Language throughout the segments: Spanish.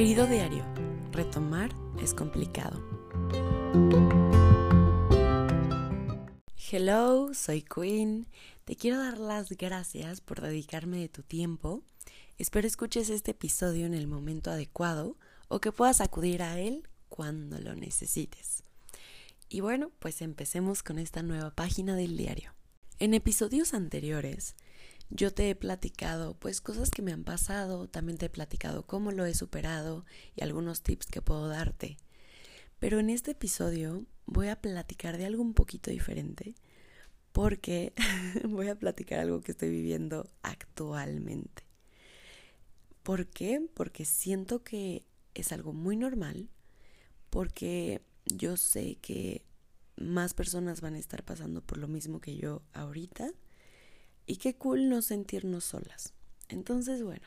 Querido diario, retomar es complicado. Hello, soy Queen. Te quiero dar las gracias por dedicarme de tu tiempo. Espero escuches este episodio en el momento adecuado o que puedas acudir a él cuando lo necesites. Y bueno, pues empecemos con esta nueva página del diario. En episodios anteriores yo te he platicado pues cosas que me han pasado, también te he platicado cómo lo he superado y algunos tips que puedo darte. Pero en este episodio voy a platicar de algo un poquito diferente porque voy a platicar algo que estoy viviendo actualmente. ¿Por qué? Porque siento que es algo muy normal, porque yo sé que más personas van a estar pasando por lo mismo que yo ahorita y qué cool no sentirnos solas. Entonces, bueno,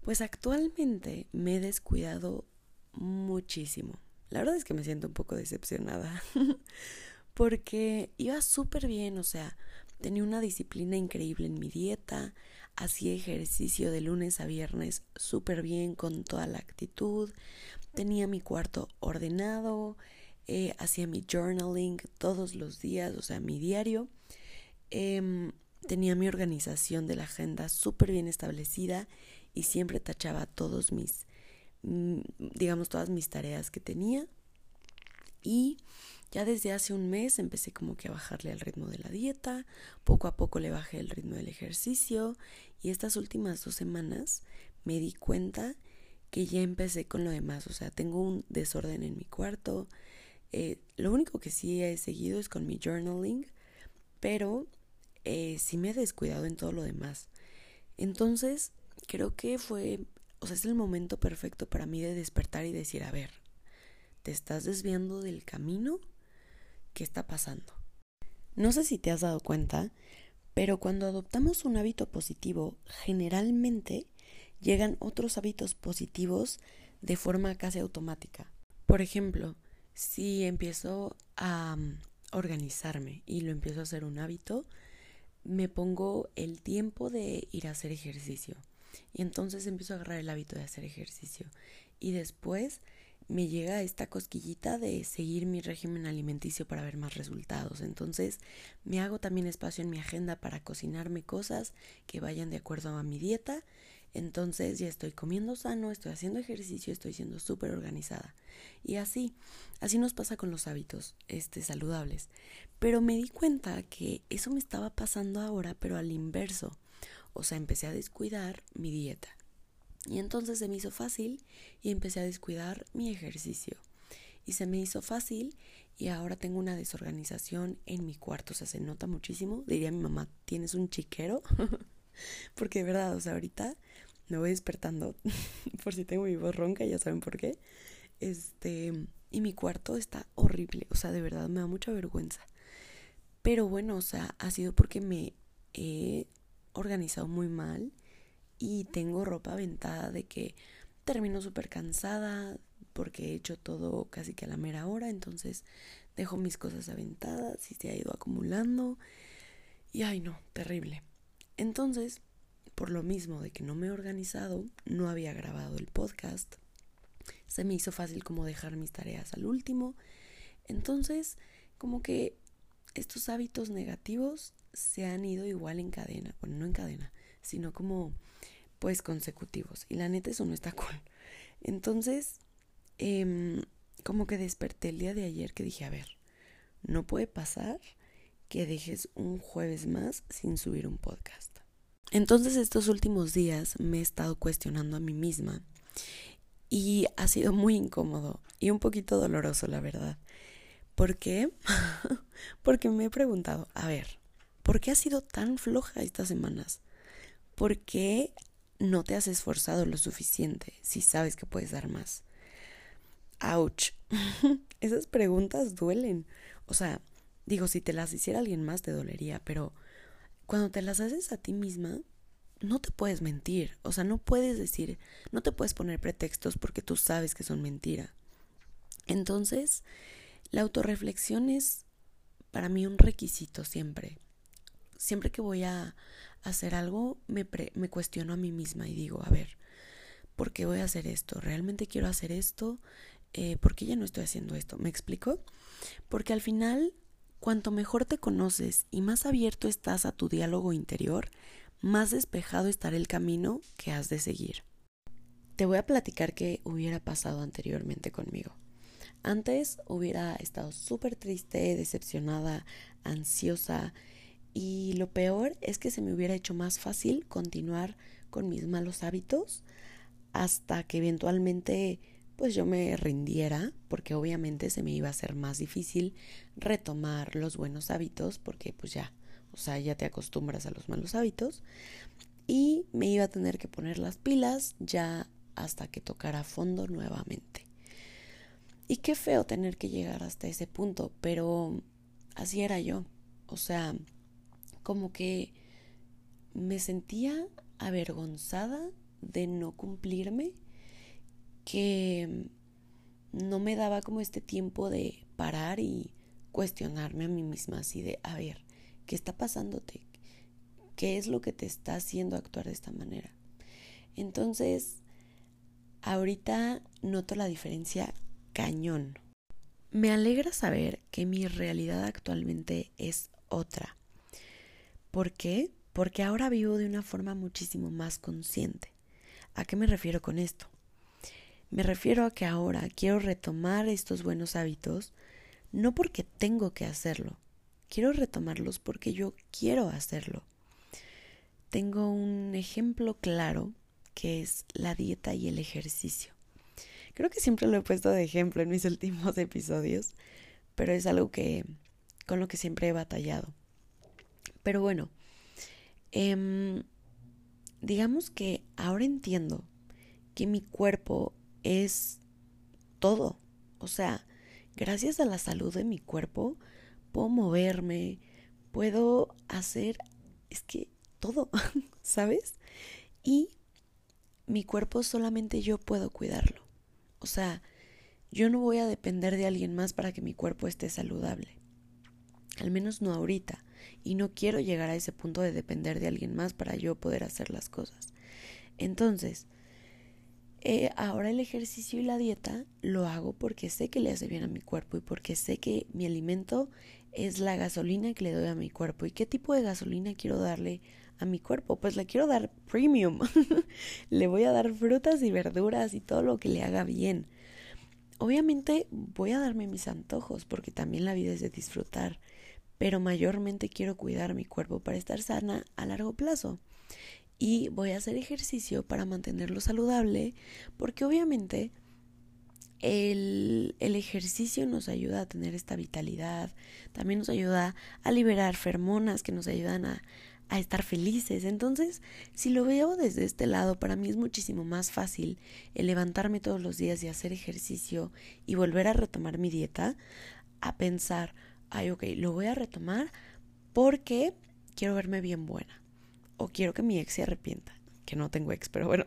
pues actualmente me he descuidado muchísimo. La verdad es que me siento un poco decepcionada porque iba súper bien, o sea, tenía una disciplina increíble en mi dieta, hacía ejercicio de lunes a viernes súper bien con toda la actitud, tenía mi cuarto ordenado, eh, hacía mi journaling todos los días, o sea, mi diario. Em, tenía mi organización de la agenda súper bien establecida y siempre tachaba todos mis, mm, digamos, todas mis tareas que tenía. Y ya desde hace un mes empecé como que a bajarle al ritmo de la dieta, poco a poco le bajé el ritmo del ejercicio y estas últimas dos semanas me di cuenta que ya empecé con lo demás, o sea, tengo un desorden en mi cuarto. Eh, lo único que sí he seguido es con mi journaling, pero eh, sí me he descuidado en todo lo demás. Entonces, creo que fue, o sea, es el momento perfecto para mí de despertar y decir, a ver, ¿te estás desviando del camino? ¿Qué está pasando? No sé si te has dado cuenta, pero cuando adoptamos un hábito positivo, generalmente llegan otros hábitos positivos de forma casi automática. Por ejemplo, si empiezo a mm, organizarme y lo empiezo a hacer un hábito, me pongo el tiempo de ir a hacer ejercicio. Y entonces empiezo a agarrar el hábito de hacer ejercicio. Y después me llega esta cosquillita de seguir mi régimen alimenticio para ver más resultados. Entonces me hago también espacio en mi agenda para cocinarme cosas que vayan de acuerdo a mi dieta. Entonces ya estoy comiendo sano, estoy haciendo ejercicio, estoy siendo súper organizada. Y así, así nos pasa con los hábitos este, saludables. Pero me di cuenta que eso me estaba pasando ahora, pero al inverso. O sea, empecé a descuidar mi dieta. Y entonces se me hizo fácil y empecé a descuidar mi ejercicio. Y se me hizo fácil y ahora tengo una desorganización en mi cuarto. O sea, se nota muchísimo. Diría mi mamá, ¿tienes un chiquero? Porque de verdad, o sea, ahorita me voy despertando. por si tengo mi voz ronca, ya saben por qué. Este, y mi cuarto está horrible. O sea, de verdad me da mucha vergüenza. Pero bueno, o sea, ha sido porque me he organizado muy mal y tengo ropa aventada de que termino súper cansada porque he hecho todo casi que a la mera hora, entonces dejo mis cosas aventadas y se ha ido acumulando y ay no, terrible. Entonces, por lo mismo de que no me he organizado, no había grabado el podcast, se me hizo fácil como dejar mis tareas al último, entonces como que estos hábitos negativos se han ido igual en cadena, bueno, no en cadena, sino como pues consecutivos. Y la neta eso no está cool. Entonces, em, como que desperté el día de ayer que dije, a ver, no puede pasar que dejes un jueves más sin subir un podcast. Entonces estos últimos días me he estado cuestionando a mí misma y ha sido muy incómodo y un poquito doloroso, la verdad. ¿Por qué? Porque me he preguntado, a ver, ¿por qué has sido tan floja estas semanas? ¿Por qué no te has esforzado lo suficiente si sabes que puedes dar más? ¡Auch! Esas preguntas duelen. O sea, digo, si te las hiciera alguien más te dolería, pero cuando te las haces a ti misma, no te puedes mentir. O sea, no puedes decir, no te puedes poner pretextos porque tú sabes que son mentira. Entonces, la autorreflexión es para mí un requisito siempre. Siempre que voy a hacer algo, me, me cuestiono a mí misma y digo, a ver, ¿por qué voy a hacer esto? ¿Realmente quiero hacer esto? Eh, ¿Por qué ya no estoy haciendo esto? ¿Me explico? Porque al final, cuanto mejor te conoces y más abierto estás a tu diálogo interior, más despejado estará el camino que has de seguir. Te voy a platicar qué hubiera pasado anteriormente conmigo. Antes hubiera estado súper triste, decepcionada, ansiosa y lo peor es que se me hubiera hecho más fácil continuar con mis malos hábitos hasta que eventualmente pues yo me rindiera porque obviamente se me iba a hacer más difícil retomar los buenos hábitos porque pues ya, o sea, ya te acostumbras a los malos hábitos y me iba a tener que poner las pilas ya hasta que tocara fondo nuevamente. Y qué feo tener que llegar hasta ese punto, pero así era yo. O sea, como que me sentía avergonzada de no cumplirme, que no me daba como este tiempo de parar y cuestionarme a mí misma así de, a ver, ¿qué está pasándote? ¿Qué es lo que te está haciendo actuar de esta manera? Entonces, ahorita noto la diferencia cañón. Me alegra saber que mi realidad actualmente es otra. ¿Por qué? Porque ahora vivo de una forma muchísimo más consciente. ¿A qué me refiero con esto? Me refiero a que ahora quiero retomar estos buenos hábitos no porque tengo que hacerlo, quiero retomarlos porque yo quiero hacerlo. Tengo un ejemplo claro que es la dieta y el ejercicio. Creo que siempre lo he puesto de ejemplo en mis últimos episodios, pero es algo que con lo que siempre he batallado. Pero bueno, em, digamos que ahora entiendo que mi cuerpo es todo. O sea, gracias a la salud de mi cuerpo, puedo moverme, puedo hacer, es que todo, ¿sabes? Y mi cuerpo solamente yo puedo cuidarlo. O sea, yo no voy a depender de alguien más para que mi cuerpo esté saludable. Al menos no ahorita. Y no quiero llegar a ese punto de depender de alguien más para yo poder hacer las cosas. Entonces, eh, ahora el ejercicio y la dieta lo hago porque sé que le hace bien a mi cuerpo y porque sé que mi alimento es la gasolina que le doy a mi cuerpo. ¿Y qué tipo de gasolina quiero darle a mi cuerpo? Pues le quiero dar premium. le voy a dar frutas y verduras y todo lo que le haga bien. Obviamente voy a darme mis antojos porque también la vida es de disfrutar, pero mayormente quiero cuidar mi cuerpo para estar sana a largo plazo. Y voy a hacer ejercicio para mantenerlo saludable porque obviamente el, el, ejercicio nos ayuda a tener esta vitalidad, también nos ayuda a liberar fermonas que nos ayudan a, a estar felices. Entonces, si lo veo desde este lado, para mí es muchísimo más fácil el levantarme todos los días y hacer ejercicio y volver a retomar mi dieta, a pensar, ay, ok, lo voy a retomar porque quiero verme bien buena. O quiero que mi ex se arrepienta. Que no tengo ex, pero bueno,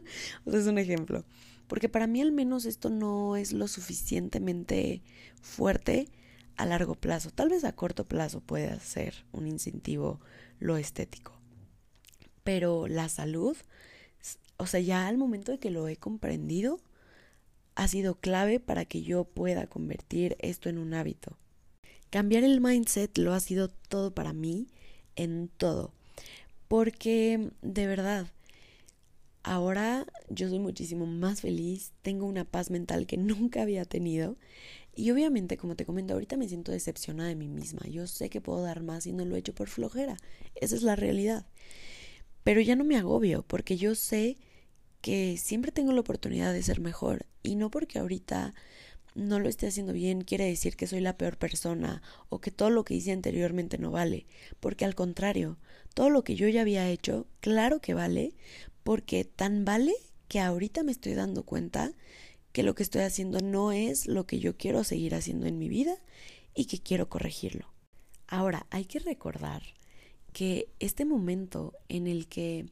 es un ejemplo. Porque para mí al menos esto no es lo suficientemente fuerte a largo plazo. Tal vez a corto plazo pueda ser un incentivo lo estético. Pero la salud, o sea, ya al momento de que lo he comprendido, ha sido clave para que yo pueda convertir esto en un hábito. Cambiar el mindset lo ha sido todo para mí en todo. Porque de verdad, ahora yo soy muchísimo más feliz, tengo una paz mental que nunca había tenido y obviamente, como te comento, ahorita me siento decepcionada de mí misma. Yo sé que puedo dar más y no lo he hecho por flojera. Esa es la realidad. Pero ya no me agobio porque yo sé que siempre tengo la oportunidad de ser mejor. Y no porque ahorita no lo esté haciendo bien quiere decir que soy la peor persona o que todo lo que hice anteriormente no vale. Porque al contrario, todo lo que yo ya había hecho, claro que vale, porque tan vale que ahorita me estoy dando cuenta que lo que estoy haciendo no es lo que yo quiero seguir haciendo en mi vida y que quiero corregirlo. Ahora, hay que recordar que este momento en el que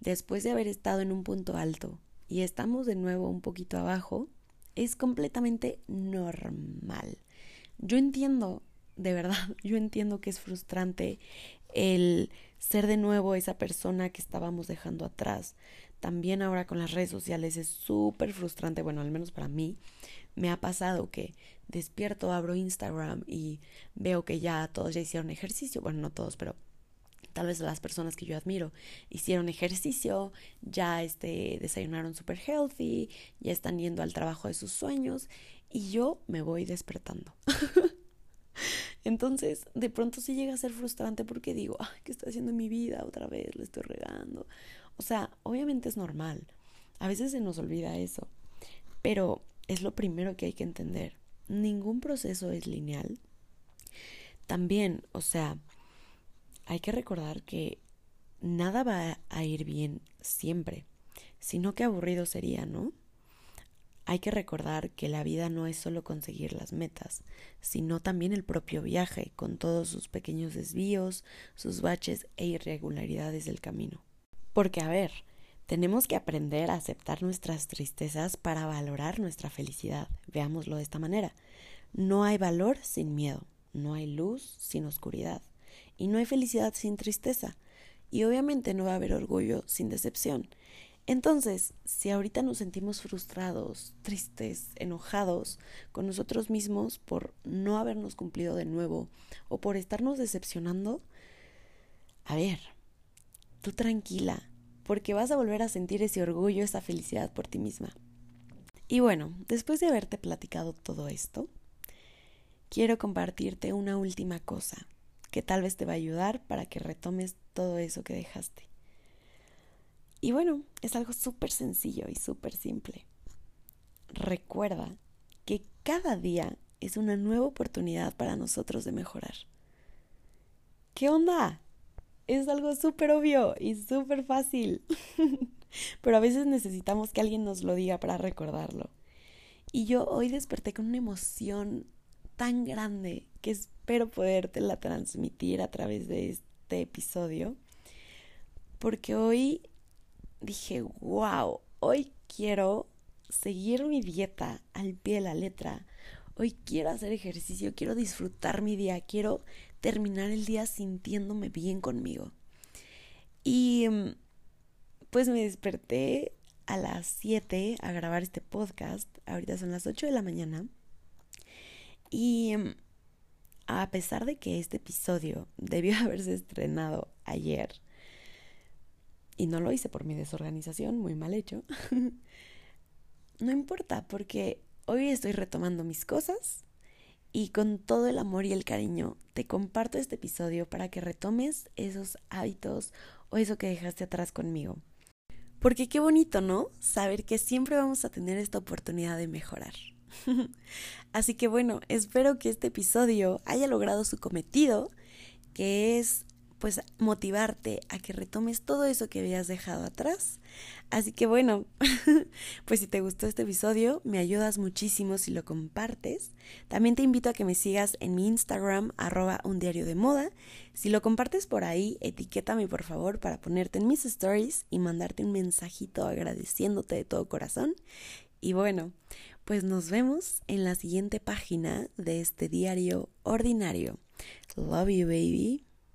después de haber estado en un punto alto y estamos de nuevo un poquito abajo, es completamente normal. Yo entiendo, de verdad, yo entiendo que es frustrante el ser de nuevo esa persona que estábamos dejando atrás. También ahora con las redes sociales es súper frustrante, bueno, al menos para mí, me ha pasado que despierto, abro Instagram y veo que ya todos ya hicieron ejercicio, bueno, no todos, pero tal vez las personas que yo admiro hicieron ejercicio, ya este, desayunaron super healthy, ya están yendo al trabajo de sus sueños y yo me voy despertando. Entonces, de pronto sí llega a ser frustrante porque digo, ¿qué estoy haciendo en mi vida otra vez? Le estoy regando. O sea, obviamente es normal. A veces se nos olvida eso. Pero es lo primero que hay que entender. Ningún proceso es lineal. También, o sea, hay que recordar que nada va a ir bien siempre, sino que aburrido sería, ¿no? Hay que recordar que la vida no es solo conseguir las metas, sino también el propio viaje, con todos sus pequeños desvíos, sus baches e irregularidades del camino. Porque, a ver, tenemos que aprender a aceptar nuestras tristezas para valorar nuestra felicidad. Veámoslo de esta manera. No hay valor sin miedo, no hay luz sin oscuridad, y no hay felicidad sin tristeza. Y obviamente no va a haber orgullo sin decepción. Entonces, si ahorita nos sentimos frustrados, tristes, enojados con nosotros mismos por no habernos cumplido de nuevo o por estarnos decepcionando, a ver, tú tranquila, porque vas a volver a sentir ese orgullo, esa felicidad por ti misma. Y bueno, después de haberte platicado todo esto, quiero compartirte una última cosa que tal vez te va a ayudar para que retomes todo eso que dejaste. Y bueno, es algo súper sencillo y súper simple. Recuerda que cada día es una nueva oportunidad para nosotros de mejorar. ¿Qué onda? Es algo súper obvio y súper fácil. Pero a veces necesitamos que alguien nos lo diga para recordarlo. Y yo hoy desperté con una emoción tan grande que espero podértela transmitir a través de este episodio. Porque hoy dije, wow, hoy quiero seguir mi dieta al pie de la letra. Hoy quiero hacer ejercicio, quiero disfrutar mi día, quiero terminar el día sintiéndome bien conmigo. Y mm, pues me desperté a las 7 a grabar este podcast. Ahorita son las 8 de la mañana. Y mm, a pesar de que este episodio debió haberse estrenado ayer, y no lo hice por mi desorganización, muy mal hecho, no importa porque hoy estoy retomando mis cosas y con todo el amor y el cariño te comparto este episodio para que retomes esos hábitos o eso que dejaste atrás conmigo. Porque qué bonito, ¿no? Saber que siempre vamos a tener esta oportunidad de mejorar. Así que bueno, espero que este episodio haya logrado su cometido, que es pues motivarte a que retomes todo eso que habías dejado atrás. Así que bueno, pues si te gustó este episodio, me ayudas muchísimo si lo compartes. También te invito a que me sigas en mi Instagram, arroba un diario de moda. Si lo compartes por ahí, etiquétame por favor para ponerte en mis stories y mandarte un mensajito agradeciéndote de todo corazón. Y bueno, pues nos vemos en la siguiente página de este diario ordinario. Love you, baby.